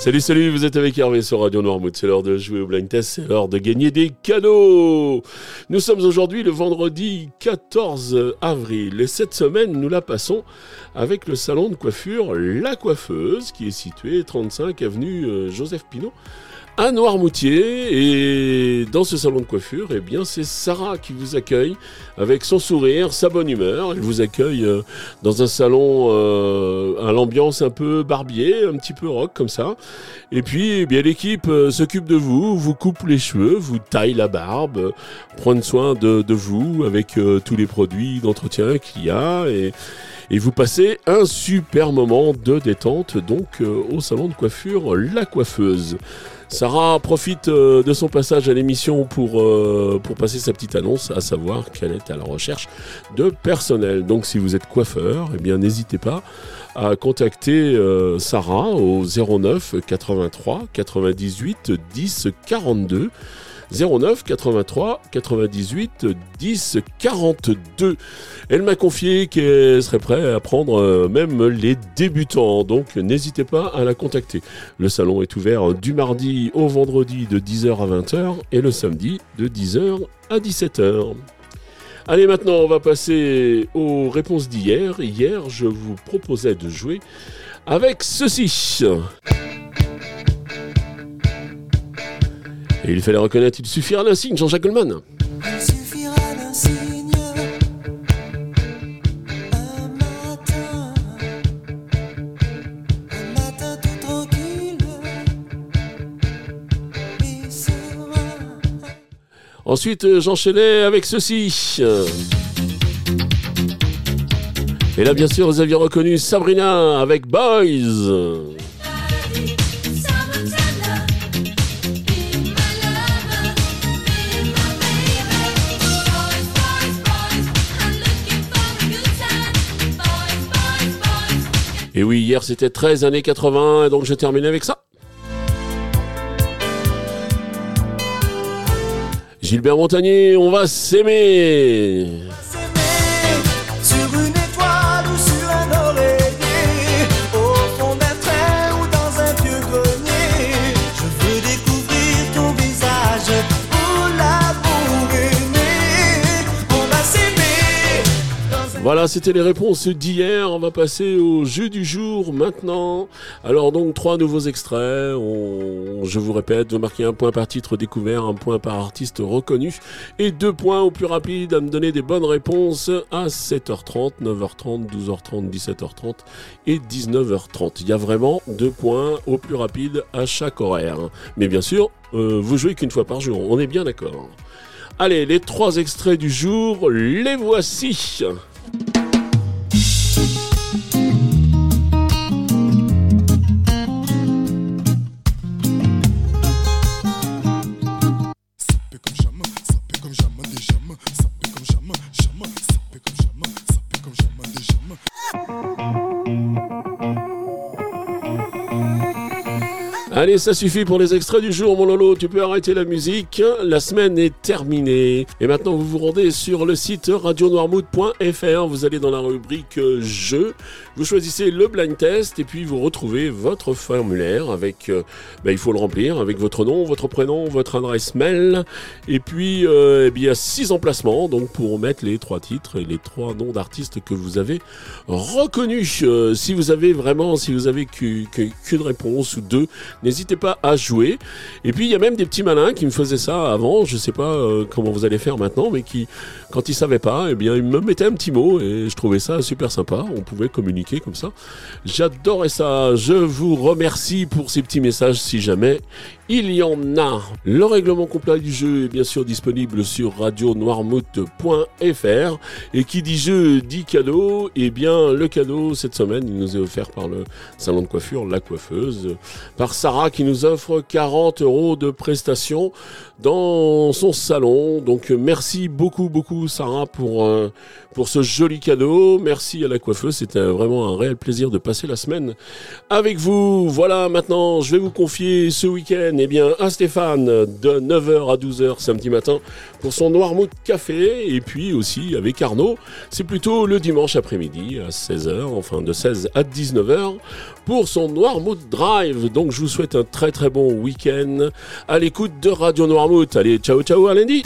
Salut, salut, vous êtes avec Hervé sur Radio Noirmouth. C'est l'heure de jouer au blind test, c'est l'heure de gagner des cadeaux. Nous sommes aujourd'hui le vendredi 14 avril et cette semaine, nous la passons avec le salon de coiffure La Coiffeuse qui est situé 35 avenue euh, Joseph Pinot à Noirmoutier. Et dans ce salon de coiffure, eh bien, c'est Sarah qui vous accueille avec son sourire, sa bonne humeur. Elle vous accueille euh, dans un salon euh, à l'ambiance un peu barbier, un petit peu rock comme ça. Et puis, eh bien, l'équipe euh, s'occupe de vous, vous coupe les cheveux, vous taille la barbe, prend soin de, de vous avec tous les produits d'entretien qu'il y a. Et, et vous passez un super moment de détente donc au salon de coiffure La Coiffeuse. Sarah profite euh, de son passage à l'émission pour, euh, pour passer sa petite annonce, à savoir qu'elle est à la recherche de personnel. Donc si vous êtes coiffeur, eh bien n'hésitez pas à contacter euh, Sarah au 09 83 98 10 42. 09 83 98 10 42. Elle m'a confié qu'elle serait prête à prendre euh, même les débutants, donc n'hésitez pas à la contacter. Le salon est ouvert du mardi au vendredi de 10h à 20h et le samedi de 10h à 17h. Allez, maintenant, on va passer aux réponses d'hier. Hier, je vous proposais de jouer avec ceci. Et il fallait reconnaître, il suffira d'un signe, Jean-Jacques Goldman. Il suffira d'un signe, un matin, un matin tout tranquille et serein. Ensuite, j'enchaînais avec ceci. Et là, bien sûr, vous aviez reconnu Sabrina avec Boys. Et oui, hier c'était 13 années 80, et donc je termine avec ça. Gilbert Montagnier, on va s'aimer. S'aimer C'était les réponses d'hier. On va passer au jeu du jour maintenant. Alors donc trois nouveaux extraits. Je vous répète, vous marquez un point par titre découvert, un point par artiste reconnu et deux points au plus rapide à me donner des bonnes réponses à 7h30, 9h30, 12h30, 17h30 et 19h30. Il y a vraiment deux points au plus rapide à chaque horaire. Mais bien sûr, euh, vous jouez qu'une fois par jour. On est bien d'accord. Allez, les trois extraits du jour, les voici. Allez, ça suffit pour les extraits du jour, mon Lolo. Tu peux arrêter la musique. La semaine est terminée. Et maintenant, vous vous rendez sur le site radionoirmouth.fr. Vous allez dans la rubrique euh, Jeux. Vous choisissez le blind test et puis vous retrouvez votre formulaire avec. euh, ben, il faut le remplir avec votre nom, votre prénom, votre adresse mail. Et puis, euh, eh bien, il y a six emplacements donc pour mettre les trois titres et les trois noms d'artistes que vous avez reconnus. Si vous avez vraiment, si vous avez qu'u- qu'u- qu'une réponse ou deux, n'hésitez pas à jouer. Et puis il y a même des petits malins qui me faisaient ça avant, je sais pas euh, comment vous allez faire maintenant, mais qui, quand ils savaient pas, eh bien ils me mettaient un petit mot et je trouvais ça super sympa. On pouvait communiquer comme ça. J'adorais ça. Je vous remercie pour ces petits messages si jamais il y en a. Le règlement complet du jeu est bien sûr disponible sur radionoirmouth.fr et qui dit jeu dit cadeau. Et bien le cadeau cette semaine, il nous est offert par le salon de coiffure La Coiffeuse, par Sarah Sarah qui nous offre 40 euros de prestations dans son salon. Donc merci beaucoup beaucoup Sarah pour euh, pour ce joli cadeau. Merci à la coiffeuse, c'était vraiment un réel plaisir de passer la semaine avec vous. Voilà, maintenant je vais vous confier ce week-end eh bien à Stéphane de 9h à 12h samedi matin pour son Noirmouth Café et puis aussi avec Arnaud, c'est plutôt le dimanche après-midi à 16h, enfin de 16 à 19h pour son Noirmouth Drive. Donc je vous souhaite un très très bon week-end à l'écoute de Radio Noirmouth. Allez, ciao ciao à lundi